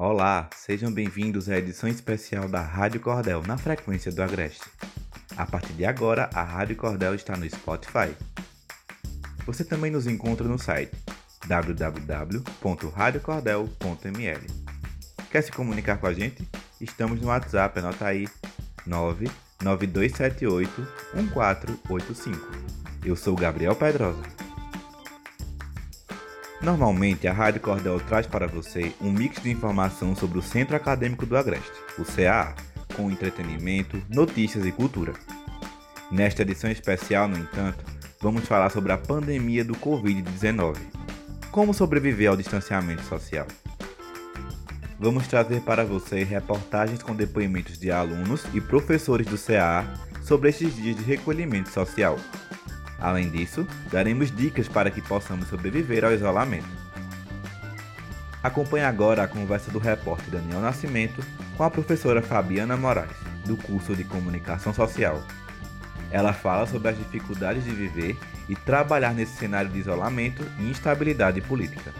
Olá, sejam bem-vindos à edição especial da Rádio Cordel na frequência do Agreste. A partir de agora, a Rádio Cordel está no Spotify. Você também nos encontra no site www.radiocordel.ml. Quer se comunicar com a gente? Estamos no WhatsApp, anota aí 99278 1485. Eu sou Gabriel Pedrosa. Normalmente, a Rádio Cordel traz para você um mix de informação sobre o Centro Acadêmico do Agreste, o CAA, com entretenimento, notícias e cultura. Nesta edição especial, no entanto, vamos falar sobre a pandemia do Covid-19. Como sobreviver ao distanciamento social? Vamos trazer para você reportagens com depoimentos de alunos e professores do CAA sobre estes dias de recolhimento social. Além disso, daremos dicas para que possamos sobreviver ao isolamento. Acompanhe agora a conversa do repórter Daniel Nascimento com a professora Fabiana Moraes, do curso de Comunicação Social. Ela fala sobre as dificuldades de viver e trabalhar nesse cenário de isolamento e instabilidade política.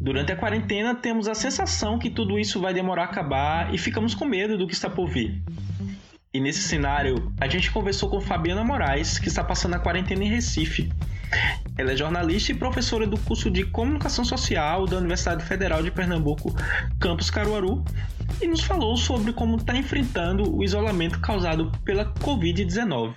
Durante a quarentena, temos a sensação que tudo isso vai demorar a acabar e ficamos com medo do que está por vir. E nesse cenário, a gente conversou com Fabiana Moraes, que está passando a quarentena em Recife. Ela é jornalista e professora do curso de Comunicação Social da Universidade Federal de Pernambuco, Campus Caruaru, e nos falou sobre como está enfrentando o isolamento causado pela Covid-19.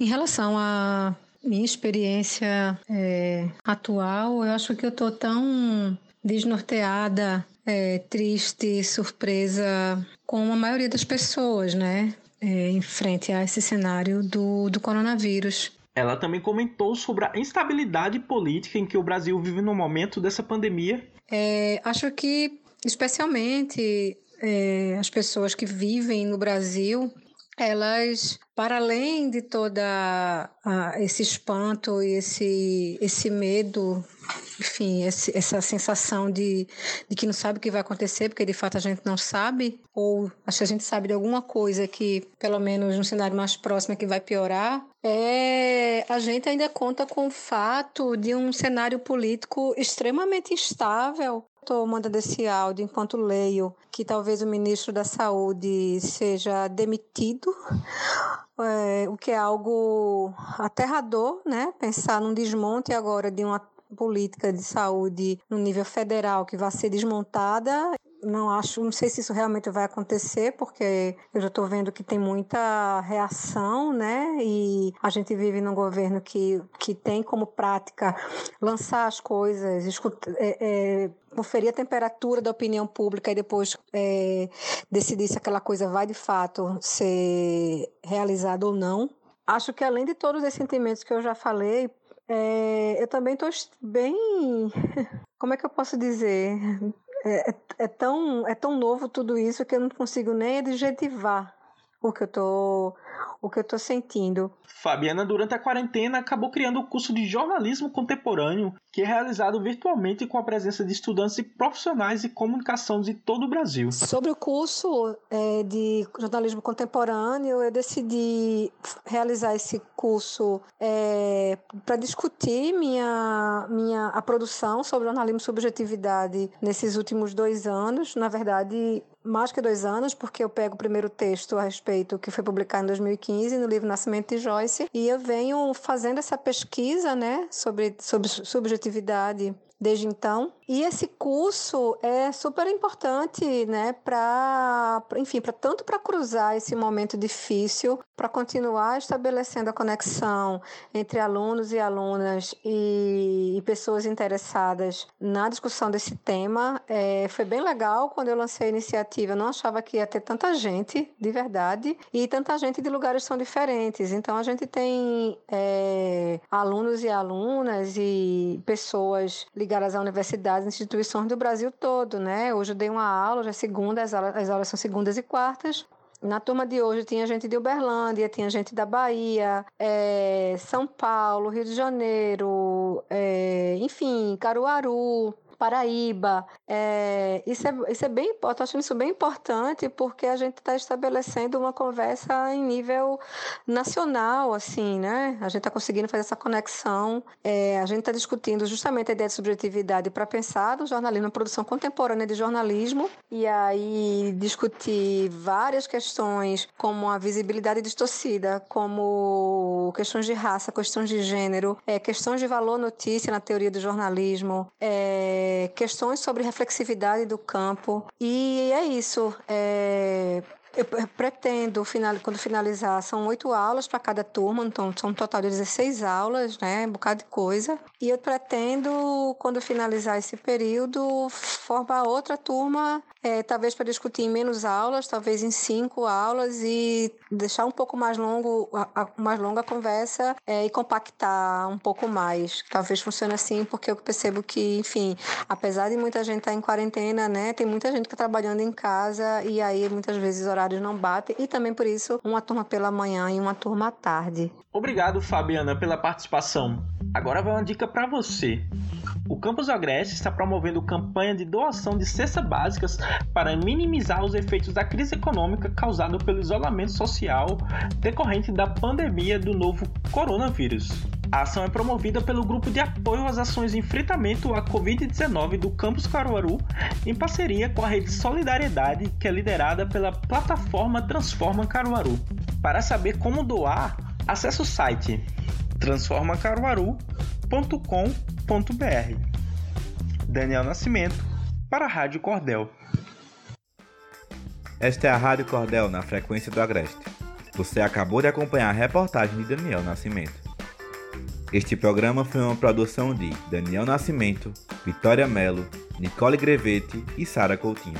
Em relação à minha experiência é, atual, eu acho que eu estou tão desnorteada é, triste, surpresa, como a maioria das pessoas, né? É, em frente a esse cenário do, do coronavírus. Ela também comentou sobre a instabilidade política em que o Brasil vive no momento dessa pandemia. É, acho que, especialmente, é, as pessoas que vivem no Brasil, elas, para além de toda esse espanto e esse, esse medo enfim, esse, essa sensação de, de que não sabe o que vai acontecer, porque de fato a gente não sabe, ou acho que a gente sabe de alguma coisa que, pelo menos no cenário mais próximo, é que vai piorar, é, a gente ainda conta com o fato de um cenário político extremamente instável. Estou mandando esse áudio enquanto leio que talvez o ministro da Saúde seja demitido, é, o que é algo aterrador, né? Pensar num desmonte agora de uma política de saúde no nível federal que vai ser desmontada. Não acho, não sei se isso realmente vai acontecer, porque eu já estou vendo que tem muita reação, né? E a gente vive num governo que, que tem como prática lançar as coisas, escutar, é, é, conferir a temperatura da opinião pública e depois é, decidir se aquela coisa vai de fato ser realizada ou não. Acho que além de todos os sentimentos que eu já falei, é, eu também estou bem. Como é que eu posso dizer? É, é, é, tão, é tão novo tudo isso que eu não consigo nem adjetivar o que eu tô, o que eu tô sentindo. Fabiana, durante a quarentena, acabou criando o curso de jornalismo contemporâneo, que é realizado virtualmente com a presença de estudantes e profissionais de comunicação de todo o Brasil. Sobre o curso é, de jornalismo contemporâneo, eu decidi realizar esse curso é, para discutir minha, minha, a produção sobre jornalismo e subjetividade nesses últimos dois anos. Na verdade, mais que dois anos, porque eu pego o primeiro texto a respeito que foi publicado em 2015 no livro Nascimento de Joyce, e eu venho fazendo essa pesquisa, né, sobre, sobre subjetividade desde então. E esse curso é super importante, né, para, enfim, para tanto para cruzar esse momento difícil, para continuar estabelecendo a conexão entre alunos e alunas e, e pessoas interessadas na discussão desse tema. É, foi bem legal quando eu lancei a iniciativa. Eu não achava que ia ter tanta gente, de verdade, e tanta gente de lugares tão diferentes. Então a gente tem é, alunos e alunas e pessoas ligadas ligadas a universidades e instituições do Brasil todo, né? Hoje eu dei uma aula, já é segunda, as aulas, as aulas são segundas e quartas. Na turma de hoje tinha gente de Uberlândia, tinha gente da Bahia, é, São Paulo, Rio de Janeiro, é, enfim, Caruaru, Paraíba. É, isso, é, isso é bem importante, achando isso bem importante porque a gente está estabelecendo uma conversa em nível nacional, assim, né? A gente está conseguindo fazer essa conexão. É, a gente está discutindo justamente a ideia de subjetividade para pensar no jornalismo, na produção contemporânea de jornalismo, e aí discutir várias questões como a visibilidade distorcida, como questões de raça, questões de gênero, é, questões de valor notícia na teoria do jornalismo, é, questões sobre reflexividade do campo. E é isso. É, eu pretendo, quando finalizar, são oito aulas para cada turma, então são um total de 16 aulas, né? Um bocado de coisa. E eu pretendo, quando finalizar esse período, formar outra turma é, talvez para discutir em menos aulas, talvez em cinco aulas e deixar um pouco mais longo, a, a mais longa a conversa é, e compactar um pouco mais. Talvez funcione assim, porque eu percebo que, enfim, apesar de muita gente estar tá em quarentena, né, tem muita gente que está trabalhando em casa e aí muitas vezes horários não batem e também por isso uma turma pela manhã e uma turma à tarde. Obrigado, Fabiana, pela participação. Agora vai uma dica para você. O Campus Agreste está promovendo campanha de doação de cestas básicas para minimizar os efeitos da crise econômica causada pelo isolamento social decorrente da pandemia do novo coronavírus. A ação é promovida pelo Grupo de Apoio às Ações de Enfrentamento à Covid-19 do Campus Caruaru, em parceria com a Rede Solidariedade, que é liderada pela plataforma Transforma Caruaru. Para saber como doar, acesse o site transformacaruaru.com.br. Daniel Nascimento, para a Rádio Cordel. Esta é a Rádio Cordel na frequência do Agreste. Você acabou de acompanhar a reportagem de Daniel Nascimento. Este programa foi uma produção de Daniel Nascimento, Vitória Melo, Nicole Grevete e Sara Coutinho.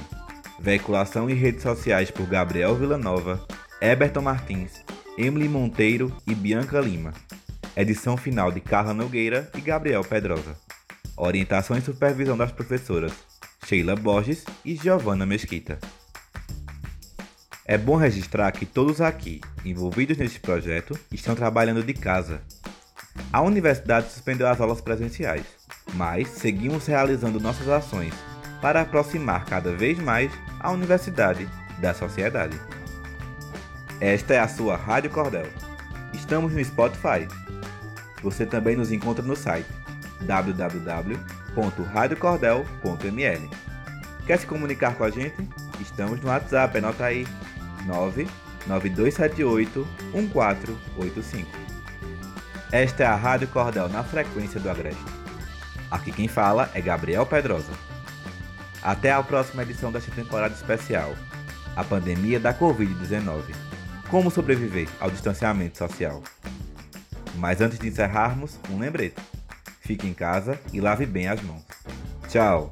Veiculação em redes sociais por Gabriel Villanova, Eberton Martins, Emily Monteiro e Bianca Lima. Edição final de Carla Nogueira e Gabriel Pedrosa. Orientação e supervisão das professoras Sheila Borges e Giovanna Mesquita. É bom registrar que todos aqui, envolvidos neste projeto, estão trabalhando de casa. A universidade suspendeu as aulas presenciais, mas seguimos realizando nossas ações para aproximar cada vez mais a universidade da sociedade. Esta é a sua Rádio Cordel. Estamos no Spotify. Você também nos encontra no site www.radiocordel.ml. Quer se comunicar com a gente? Estamos no WhatsApp, anota aí 99278 1485. Esta é a Rádio Cordel na frequência do Agreste. Aqui quem fala é Gabriel Pedrosa. Até a próxima edição desta temporada especial, a pandemia da Covid-19. Como sobreviver ao distanciamento social? Mas antes de encerrarmos, um lembrete. Fique em casa e lave bem as mãos. Tchau!